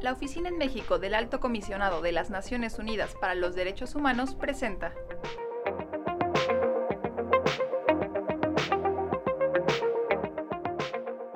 La Oficina en México del Alto Comisionado de las Naciones Unidas para los Derechos Humanos presenta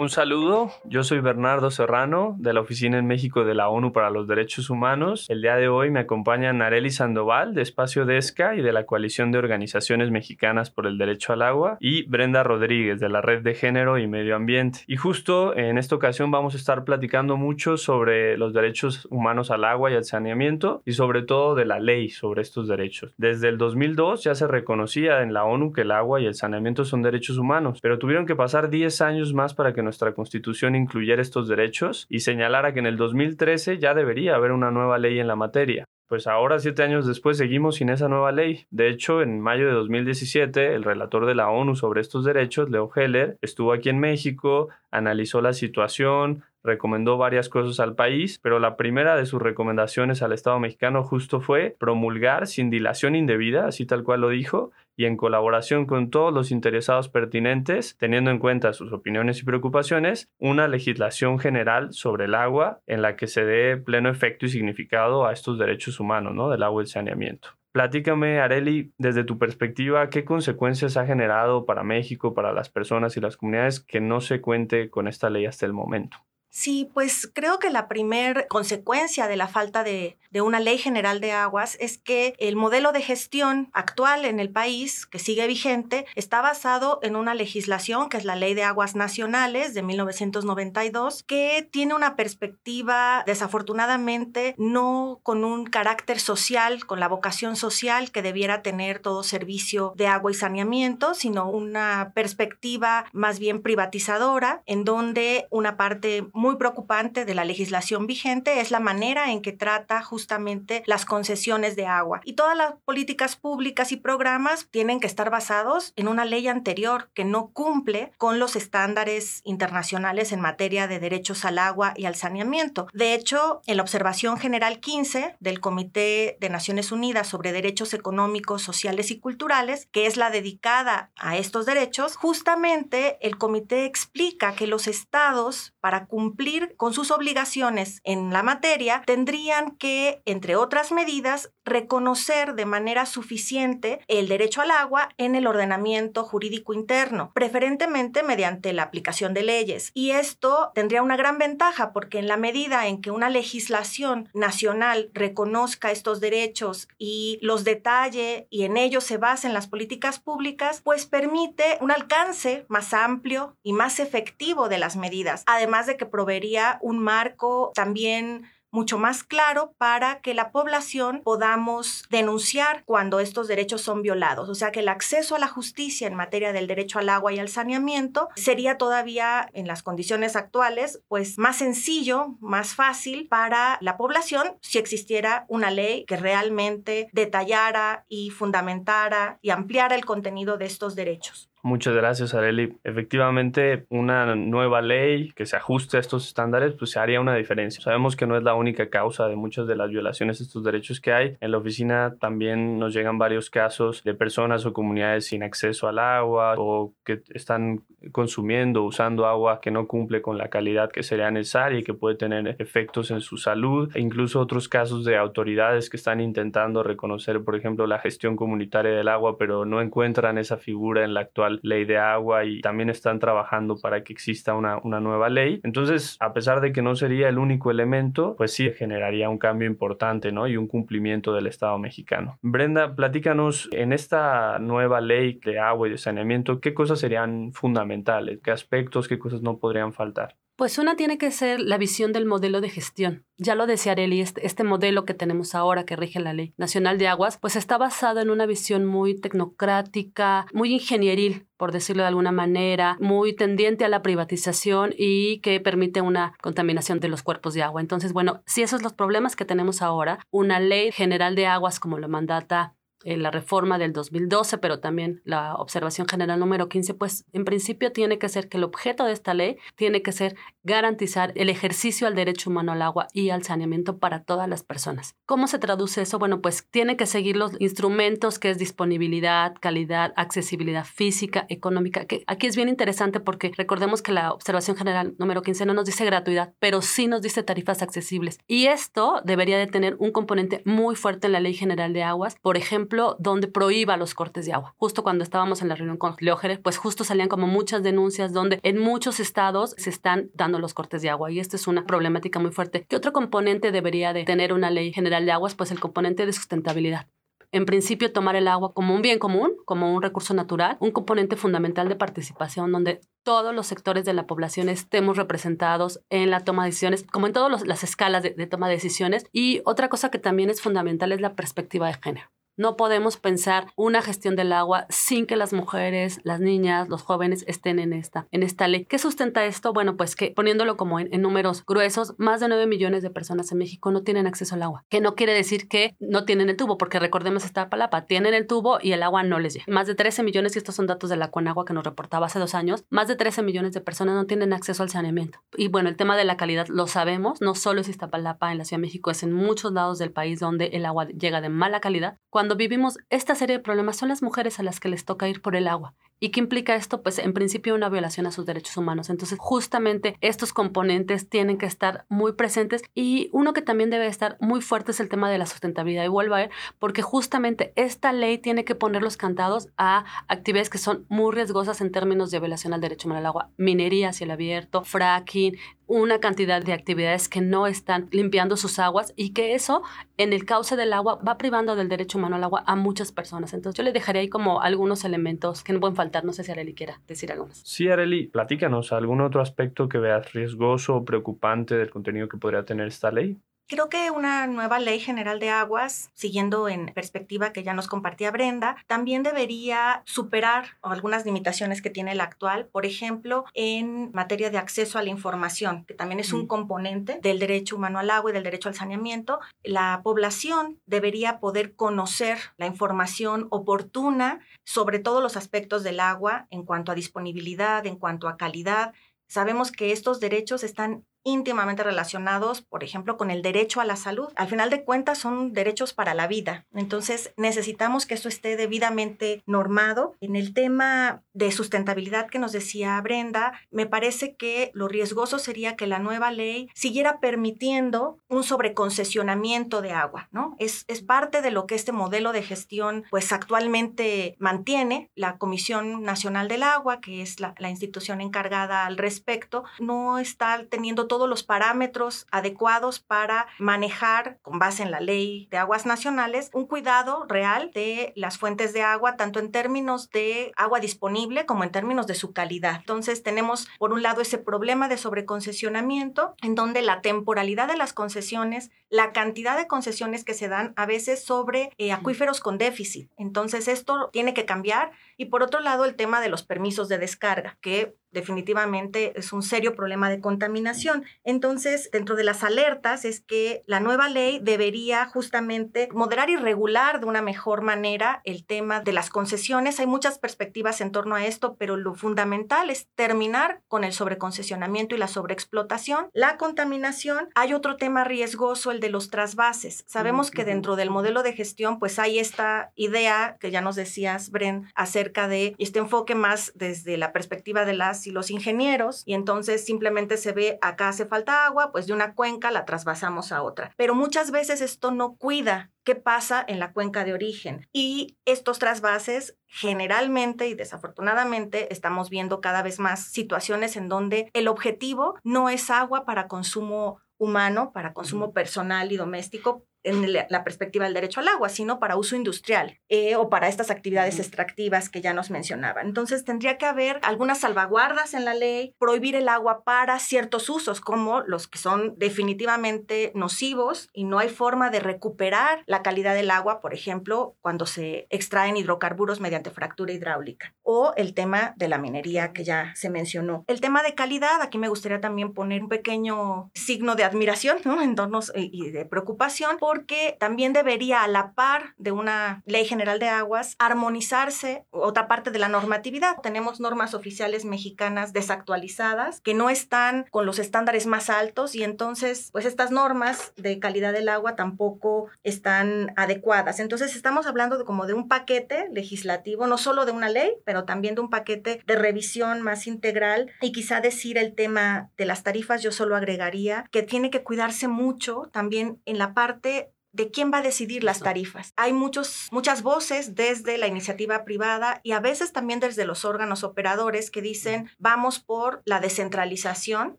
Un saludo, yo soy Bernardo Serrano de la Oficina en México de la ONU para los Derechos Humanos. El día de hoy me acompaña Nareli Sandoval de Espacio Desca y de la Coalición de Organizaciones Mexicanas por el Derecho al Agua y Brenda Rodríguez de la Red de Género y Medio Ambiente. Y justo en esta ocasión vamos a estar platicando mucho sobre los derechos humanos al agua y al saneamiento y sobre todo de la ley sobre estos derechos. Desde el 2002 ya se reconocía en la ONU que el agua y el saneamiento son derechos humanos, pero tuvieron que pasar 10 años más para que nuestra constitución incluyera estos derechos y señalara que en el 2013 ya debería haber una nueva ley en la materia. Pues ahora, siete años después, seguimos sin esa nueva ley. De hecho, en mayo de 2017, el relator de la ONU sobre estos derechos, Leo Heller, estuvo aquí en México, analizó la situación, recomendó varias cosas al país, pero la primera de sus recomendaciones al Estado mexicano justo fue promulgar sin dilación indebida, así tal cual lo dijo, y en colaboración con todos los interesados pertinentes, teniendo en cuenta sus opiniones y preocupaciones, una legislación general sobre el agua en la que se dé pleno efecto y significado a estos derechos humanos, ¿no? Del agua y el saneamiento. Platícame, Areli, desde tu perspectiva, ¿qué consecuencias ha generado para México, para las personas y las comunidades que no se cuente con esta ley hasta el momento? Sí, pues creo que la primer consecuencia de la falta de, una ley general de aguas es que el modelo de gestión actual en el país, que sigue vigente, está basado en una legislación que es la Ley de Aguas Nacionales de 1992, que tiene una perspectiva desafortunadamente no con un carácter social, con la vocación social que debiera tener todo servicio de agua y saneamiento, sino una perspectiva más bien privatizadora, en donde una parte muy preocupante de la legislación vigente es la manera en que trata justamente las concesiones de agua. Y todas las políticas públicas y programas tienen que estar basados en una ley anterior que no cumple con los estándares internacionales en materia de derechos al agua y al saneamiento. De hecho, en la Observación General 15 del Comité de Naciones Unidas sobre Derechos Económicos, Sociales y Culturales, que es la dedicada a estos derechos, justamente el comité explica que los estados, para cumplir cumplir con sus obligaciones en la materia, tendrían que, entre otras medidas, reconocer de manera suficiente el derecho al agua en el ordenamiento jurídico interno, preferentemente mediante la aplicación de leyes. Y esto tendría una gran ventaja porque en la medida en que una legislación nacional reconozca estos derechos y los detalle y en ellos se basen las políticas públicas, pues permite un alcance más amplio y más efectivo de las medidas, además de que proveería un marco también mucho más claro para que la población podamos denunciar cuando estos derechos son violados. O sea que el acceso a la justicia en materia del derecho al agua y al saneamiento sería todavía en las condiciones actuales pues más sencillo, más fácil para la población si existiera una ley que realmente detallara y fundamentara y ampliara el contenido de estos derechos. Muchas gracias, Areli. Efectivamente, una nueva ley que se ajuste a estos estándares, pues haría una diferencia. Sabemos que no es la única causa de muchas de las violaciones de estos derechos que hay. En la oficina también nos llegan varios casos de personas o comunidades sin acceso al agua o que están consumiendo, usando agua que no cumple con la calidad que sería necesaria y que puede tener efectos en su salud. E incluso otros casos de autoridades que están intentando reconocer, por ejemplo, la gestión comunitaria del agua, pero no encuentran esa figura en la actual ley de agua y también están trabajando para que exista una, una nueva ley. Entonces, a pesar de que no sería el único elemento, pues sí generaría un cambio importante, ¿no? Y un cumplimiento del Estado mexicano. Brenda, platícanos en esta nueva ley de agua y de saneamiento, ¿qué cosas serían fundamentales? ¿Qué aspectos, qué cosas no podrían faltar? Pues una tiene que ser la visión del modelo de gestión. Ya lo decía Areli, este, este, modelo que tenemos ahora que rige la Ley Nacional de Aguas, pues está basado en una visión muy tecnocrática, muy ingenieril, por decirlo de alguna manera, muy tendiente a la privatización y que permite una contaminación de los cuerpos de agua. Entonces, bueno, si esos son los problemas que tenemos ahora, una ley general de aguas como lo mandata eh, la reforma del 2012, pero también la observación general número 15, pues en principio tiene que ser que el objeto de esta ley tiene que ser garantizar el ejercicio al derecho humano al agua y al saneamiento para todas las personas. ¿Cómo se traduce eso? Bueno, pues tiene que seguir los instrumentos que es disponibilidad, calidad, accesibilidad física, económica, que aquí es bien interesante porque recordemos que la observación general número 15 no nos dice gratuidad, pero sí nos dice tarifas accesibles. Y esto debería de tener un componente muy fuerte en la Ley General de Aguas, por ejemplo, donde prohíba los cortes de agua. Justo cuando estábamos en la reunión con Leógenes, pues justo salían como muchas denuncias donde en muchos estados se están dando los cortes de agua y esta es una problemática muy fuerte. ¿Qué otro componente debería de tener una ley general de aguas? Pues el componente de sustentabilidad en principio tomar el agua como un bien común, como un recurso natural, un componente fundamental de participación donde todos los sectores de la población estemos representados en la toma de decisiones, como en todas las escalas de, de toma de decisiones. Y otra cosa que también es fundamental es la perspectiva de género. No podemos pensar una gestión del agua sin que las mujeres, las niñas, los jóvenes estén en esta, en esta ley. ¿Qué sustenta esto? Bueno, pues que poniéndolo como en, números gruesos, más de 9 millones de personas en México no tienen acceso al agua. Que no quiere decir que no tienen el tubo, porque recordemos esta palapa, tienen el tubo y el agua no les llega. Más de 13 millones, y estos son datos de la Conagua que nos reportaba hace dos años, más de 13 millones de personas no tienen acceso al saneamiento. Y bueno, el tema de la calidad lo sabemos, no solo es Iztapalapa en la Ciudad de México, es en muchos lados del país donde el agua llega de mala calidad. Cuando vivimos esta serie de problemas son las mujeres a las que les toca ir por el agua. ¿Y qué implica esto? Pues en principio una violación a sus derechos humanos. Entonces justamente estos componentes tienen que estar muy presentes y uno que también debe estar muy fuerte es el tema de la sustentabilidad. Y vuelvo a porque justamente esta ley tiene que poner los cantados a actividades que son muy riesgosas en términos de violación al derecho humano al agua. Minería hacia el abierto, fracking, una cantidad de actividades que no están limpiando sus aguas y que eso en el cauce del agua va privando del derecho humano al agua a muchas personas. Entonces yo le dejaré ahí como algunos elementos que no pueden faltar. No sé si Areli quiera decir algo más. Sí, Areli, platícanos algún otro aspecto que veas riesgoso o preocupante del contenido que podría tener esta ley. Creo que una nueva ley general de aguas, siguiendo en perspectiva que ya nos compartía Brenda, también debería superar algunas limitaciones que tiene la actual, por ejemplo, en materia de acceso a la información, que también es un componente del derecho humano al agua y del derecho al saneamiento. La población debería poder conocer la información oportuna sobre todos los aspectos del agua en cuanto a disponibilidad, en cuanto a calidad, Sabemos que estos derechos están íntimamente relacionados, por ejemplo, con el derecho a la salud. Al final de cuentas son derechos para la vida. Entonces necesitamos que esto esté debidamente normado. En el tema de sustentabilidad que nos decía Brenda, me parece que lo riesgoso sería que la nueva ley siguiera permitiendo un sobreconcesionamiento de agua, ¿no? Es, es parte de lo que este modelo de gestión pues actualmente mantiene. La Comisión Nacional del Agua, que es la, la institución encargada al respecto, no está teniendo todos los parámetros adecuados para manejar, con base en la ley de aguas nacionales, un cuidado real de las fuentes de agua, tanto en términos de agua disponible como en términos de su calidad. Entonces tenemos, por un lado, ese problema de sobreconcesionamiento, en donde la temporalidad de las concesiones, la cantidad de concesiones que se dan a veces sobre eh, acuíferos con déficit. Entonces esto tiene que cambiar. Y por otro lado, el tema de los permisos de descarga, que definitivamente es un serio problema de contaminación. Entonces, dentro de las alertas es que la nueva ley debería justamente moderar y regular de una mejor manera el tema de las concesiones. Hay muchas perspectivas en torno a esto, pero lo fundamental es terminar con el sobreconcesionamiento y la sobreexplotación. La contaminación, hay otro tema riesgoso, el de los trasvases. Sabemos que dentro del modelo de gestión, pues hay esta idea que ya nos decías, Bren, acerca de este enfoque más desde la perspectiva de las y los ingenieros y entonces simplemente se ve acá hace falta agua, pues de una cuenca la trasvasamos a otra. Pero muchas veces esto no cuida qué pasa en la cuenca de origen y estos trasvases generalmente y desafortunadamente estamos viendo cada vez más situaciones en donde el objetivo no es agua para consumo humano, para consumo personal y doméstico, en la perspectiva del derecho al agua, sino para uso industrial eh, o para estas actividades extractivas que ya nos mencionaban. Entonces tendría que haber algunas salvaguardas en la ley, prohibir el agua para ciertos usos, como los que son definitivamente nocivos y no hay forma de recuperar la calidad del agua, por ejemplo, cuando se extraen hidrocarburos mediante fractura hidráulica, o el tema de la minería que ya se mencionó. El tema de calidad, aquí me gustaría también poner un pequeño signo de admiración, ¿no? En torno y de preocupación, porque también debería, a la par de una ley general de aguas, armonizarse otra parte de la normatividad. Tenemos normas oficiales mexicanas desactualizadas que no están con los estándares más altos y entonces, pues estas normas de calidad del agua tampoco están adecuadas. Entonces, estamos hablando de como de un paquete legislativo, no solo de una ley, pero también de un paquete de revisión más integral y quizá decir el tema de las tarifas, yo solo agregaría que tiene que cuidarse mucho también en la parte de quién va a decidir las tarifas. Hay muchos, muchas voces desde la iniciativa privada y a veces también desde los órganos operadores que dicen vamos por la descentralización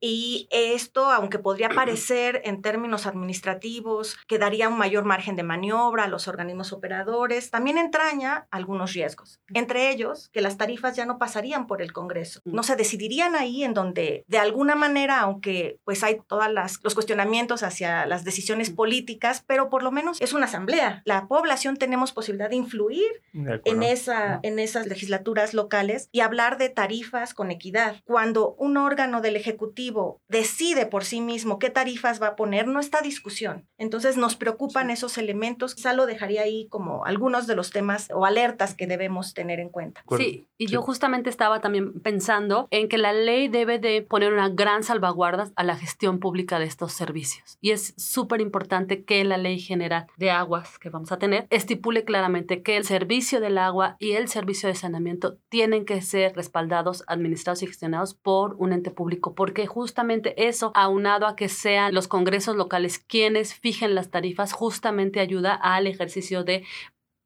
y esto, aunque podría parecer en términos administrativos que daría un mayor margen de maniobra a los organismos operadores, también entraña algunos riesgos. Entre ellos, que las tarifas ya no pasarían por el Congreso, no se decidirían ahí en donde de alguna manera, aunque pues hay todos los cuestionamientos hacia las decisiones políticas, pero por lo menos es una asamblea. La población tenemos posibilidad de influir en, esa, en esas legislaturas locales y hablar de tarifas con equidad. Cuando un órgano del Ejecutivo decide por sí mismo qué tarifas va a poner, no está discusión. Entonces nos preocupan esos elementos. Quizá lo dejaría ahí como algunos de los temas o alertas que debemos tener en cuenta. Sí, y yo justamente estaba también pensando en que la ley debe de poner una gran salvaguarda a la gestión pública de estos servicios. Y es súper importante que la ley general de aguas que vamos a tener estipule claramente que el servicio del agua y el servicio de saneamiento tienen que ser respaldados, administrados y gestionados por un ente público, porque justamente eso, aunado a que sean los congresos locales quienes fijen las tarifas, justamente ayuda al ejercicio de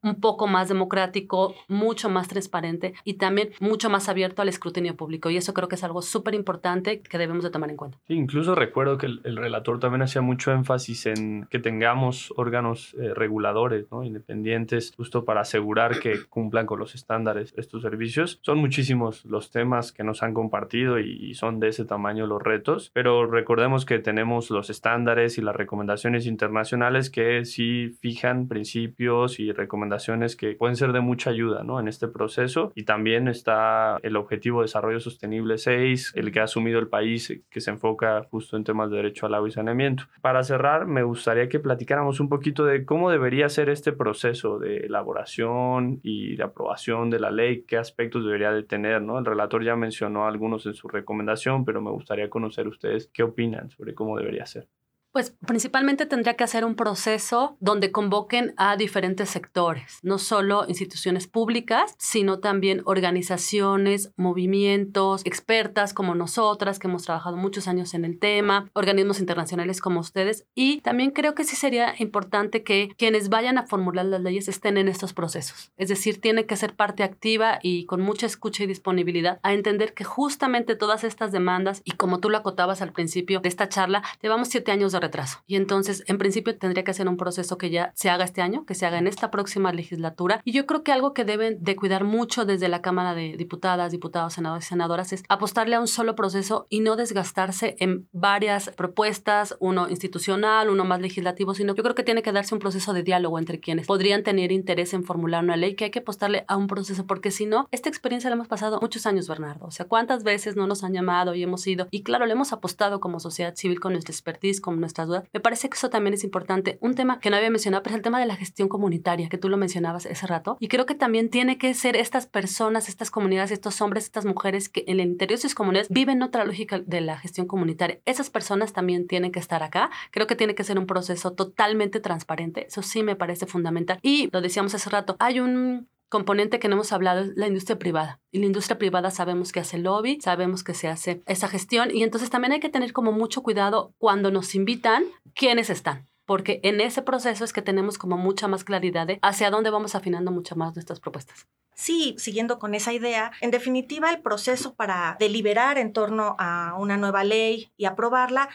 un poco más democrático, mucho más transparente y también mucho más abierto al escrutinio público. Y eso creo que es algo súper importante que debemos de tomar en cuenta. incluso recuerdo que el, relator también hacía mucho énfasis en que tengamos órganos eh, reguladores ¿no? independientes justo para asegurar que cumplan con los estándares estos servicios. Son muchísimos los temas que nos han compartido y, y son de ese tamaño los retos, pero recordemos que tenemos los estándares y las recomendaciones internacionales que sí fijan principios y recomendaciones que pueden ser de mucha ayuda ¿no? en este proceso. Y también está el Objetivo de Desarrollo Sostenible 6, el que ha asumido el país, que se enfoca justo en temas de derecho al agua y saneamiento. Para cerrar, me gustaría que platicáramos un poquito de cómo debería ser este proceso de elaboración y de aprobación de la ley, qué aspectos debería de tener. ¿no? El relator ya mencionó algunos en su recomendación, pero me gustaría conocer ustedes qué opinan sobre cómo debería ser. Pues principalmente tendría que hacer un proceso donde convoquen a diferentes sectores, no solo instituciones públicas, sino también organizaciones, movimientos, expertas como nosotras, que hemos trabajado muchos años en el tema, organismos internacionales como ustedes. Y también creo que sí sería importante que quienes vayan a formular las leyes estén en estos procesos. Es decir, tiene que ser parte activa y con mucha escucha y disponibilidad a entender que justamente todas estas demandas, y como tú lo acotabas al principio de esta charla, llevamos siete años de retraso. Y entonces, en principio, tendría que ser un proceso que ya se haga este año, que se haga en esta próxima legislatura. Y yo creo que algo que deben de cuidar mucho desde la Cámara de Diputadas, Diputados, Senadores y Senadoras es apostarle a un solo proceso y no desgastarse en varias propuestas, uno institucional, uno más legislativo, sino yo creo que tiene que darse un proceso de diálogo entre quienes podrían tener interés en formular una ley, que hay que apostarle a un proceso, porque si no, esta experiencia la hemos pasado muchos años, Bernardo. O sea, ¿cuántas veces no nos han llamado y hemos ido? Y claro, le hemos apostado como sociedad civil con nuestra expertise, con nuestras dudas. Me parece que eso también es importante. Un tema que no había mencionado, pero es el tema de la gestión comunitaria, que tú lo mencionabas ese rato. Y creo que también tiene que ser estas personas, estas comunidades, estos hombres, estas mujeres que en el interior de sus comunidades viven otra lógica de la gestión comunitaria. Esas personas también tienen que estar acá. Creo que tiene que ser un proceso totalmente transparente. Eso sí me parece fundamental. Y lo decíamos hace rato, hay un componente que no hemos hablado es la industria privada. Y la industria privada sabemos que hace lobby, sabemos que se hace esa gestión y entonces también hay que tener como mucho cuidado cuando nos invitan quiénes están. Porque en ese proceso es que tenemos como mucha más claridad de hacia dónde vamos afinando mucho más nuestras propuestas. Sí, siguiendo con esa idea, en definitiva el proceso para deliberar en torno a una nueva ley y aprobarla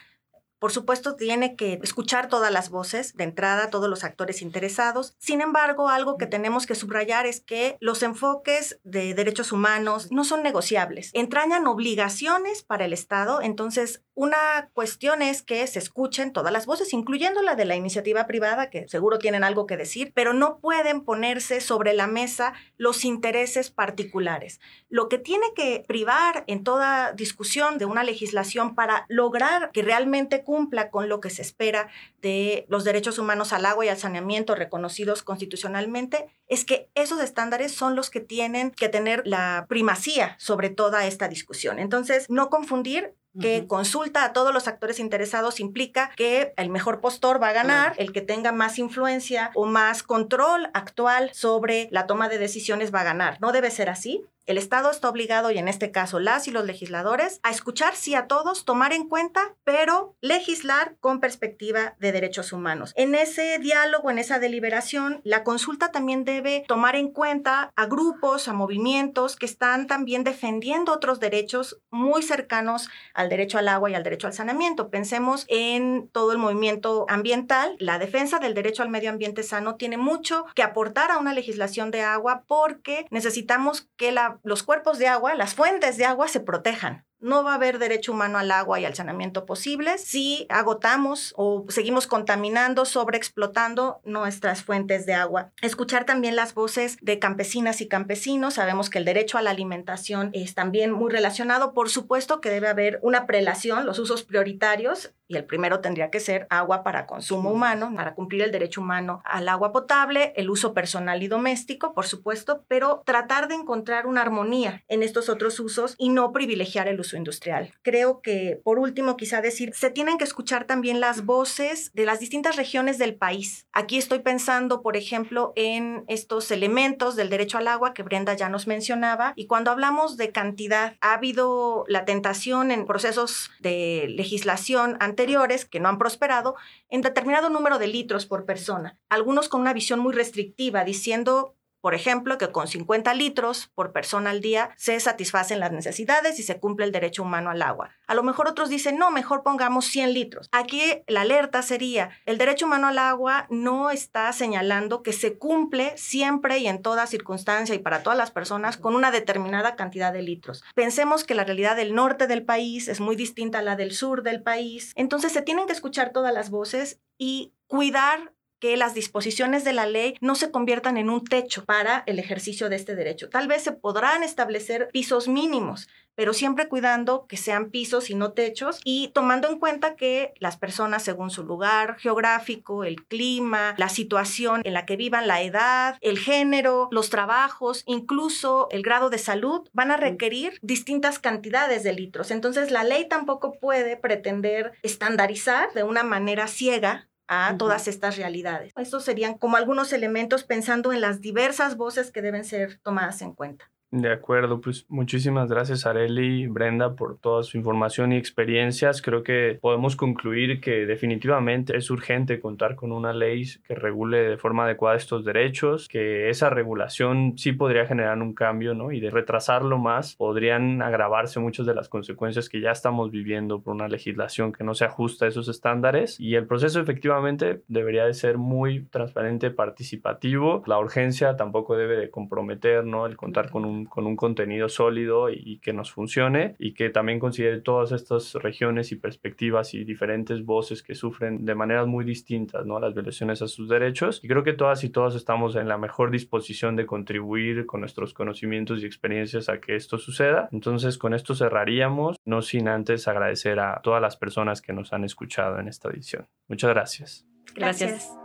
por supuesto, tiene que escuchar todas las voces, de entrada, todos los actores interesados. Sin embargo, algo que tenemos que subrayar es que los enfoques de derechos humanos no son negociables. Entrañan obligaciones para el Estado. Entonces, una cuestión es que se escuchen todas las voces, incluyendo la de la iniciativa privada, que seguro tienen algo que decir, pero no pueden ponerse sobre la mesa los intereses particulares. Lo que tiene que privar en toda discusión de una legislación para lograr que realmente cumpla con lo que se espera de los derechos humanos al agua y al saneamiento reconocidos constitucionalmente, es que esos estándares son los que tienen que tener la primacía sobre toda esta discusión. Entonces, no confundir que consulta a todos los actores interesados implica que el mejor postor va a ganar, el que tenga más influencia o más control actual sobre la toma de decisiones va a ganar. No debe ser así. El Estado está obligado, y en este caso las y los legisladores, a escuchar sí a todos, tomar en cuenta, pero legislar con perspectiva de derechos humanos. En ese diálogo, en esa deliberación, la consulta también debe tomar en cuenta a grupos, a movimientos que están también defendiendo otros derechos muy cercanos al derecho al agua y al derecho al saneamiento. Pensemos en todo el movimiento ambiental. La defensa del derecho al medio ambiente sano tiene mucho que aportar a una legislación de agua porque necesitamos que la los cuerpos de agua, las fuentes de agua se protejan. No va a haber derecho humano al agua y al saneamiento posibles si agotamos o seguimos contaminando, sobreexplotando nuestras fuentes de agua. Escuchar también las voces de campesinas y campesinos. Sabemos que el derecho a la alimentación es también muy relacionado. Por supuesto que debe haber una prelación, los usos prioritarios y el primero tendría que ser agua para consumo humano, para cumplir el derecho humano al agua potable, el uso personal y doméstico, por supuesto, pero tratar de encontrar una armonía en estos otros usos y no privilegiar el uso industrial. Creo que, por último, quizá decir, se tienen que escuchar también las voces de las distintas regiones del país. Aquí estoy pensando, por ejemplo, en estos elementos del derecho al agua que Brenda ya nos mencionaba, y cuando hablamos de cantidad, ha habido la tentación en procesos de legislación anteriores que no han prosperado en determinado número de litros por persona, algunos con una visión muy restrictiva, diciendo por ejemplo, que con 50 litros por persona al día se satisfacen las necesidades y se cumple el derecho humano al agua. A lo mejor otros dicen, no, mejor pongamos 100 litros. Aquí la alerta sería, el derecho humano al agua no está señalando que se cumple siempre y en toda circunstancia y para todas las personas con una determinada cantidad de litros. Pensemos que la realidad del norte del país es muy distinta a la del sur del país. Entonces se tienen que escuchar todas las voces y cuidar que las disposiciones de la ley no se conviertan en un techo para el ejercicio de este derecho. Tal vez se podrán establecer pisos mínimos, pero siempre cuidando que sean pisos y no techos y tomando en cuenta que las personas según su lugar geográfico, el clima, la situación en la que vivan, la edad, el género, los trabajos, incluso el grado de salud, van a requerir distintas cantidades de litros. Entonces la ley tampoco puede pretender estandarizar de una manera ciega a todas estas realidades. Estos serían como algunos elementos pensando en las diversas voces que deben ser tomadas en cuenta. De acuerdo, pues muchísimas gracias Areli Brenda por toda su información y experiencias. Creo que podemos concluir que definitivamente es urgente contar con una ley que regule de forma adecuada estos derechos, que esa regulación sí podría generar un cambio, ¿no? Y de retrasarlo más podrían agravarse muchas de las consecuencias que ya estamos viviendo por una legislación que no se ajusta a esos estándares y el proceso efectivamente debería de ser muy transparente, participativo. La urgencia tampoco debe de comprometer, ¿no? El contar con un con un contenido sólido y, que nos funcione y que también considere todas estas regiones y perspectivas y diferentes voces que sufren de maneras muy distintas ¿no? las violaciones a sus derechos. Y creo que todas y todos estamos en la mejor disposición de contribuir con nuestros conocimientos y experiencias a que esto suceda. Entonces con esto cerraríamos, no sin antes agradecer a todas las personas que nos han escuchado en esta edición. Muchas gracias. Gracias.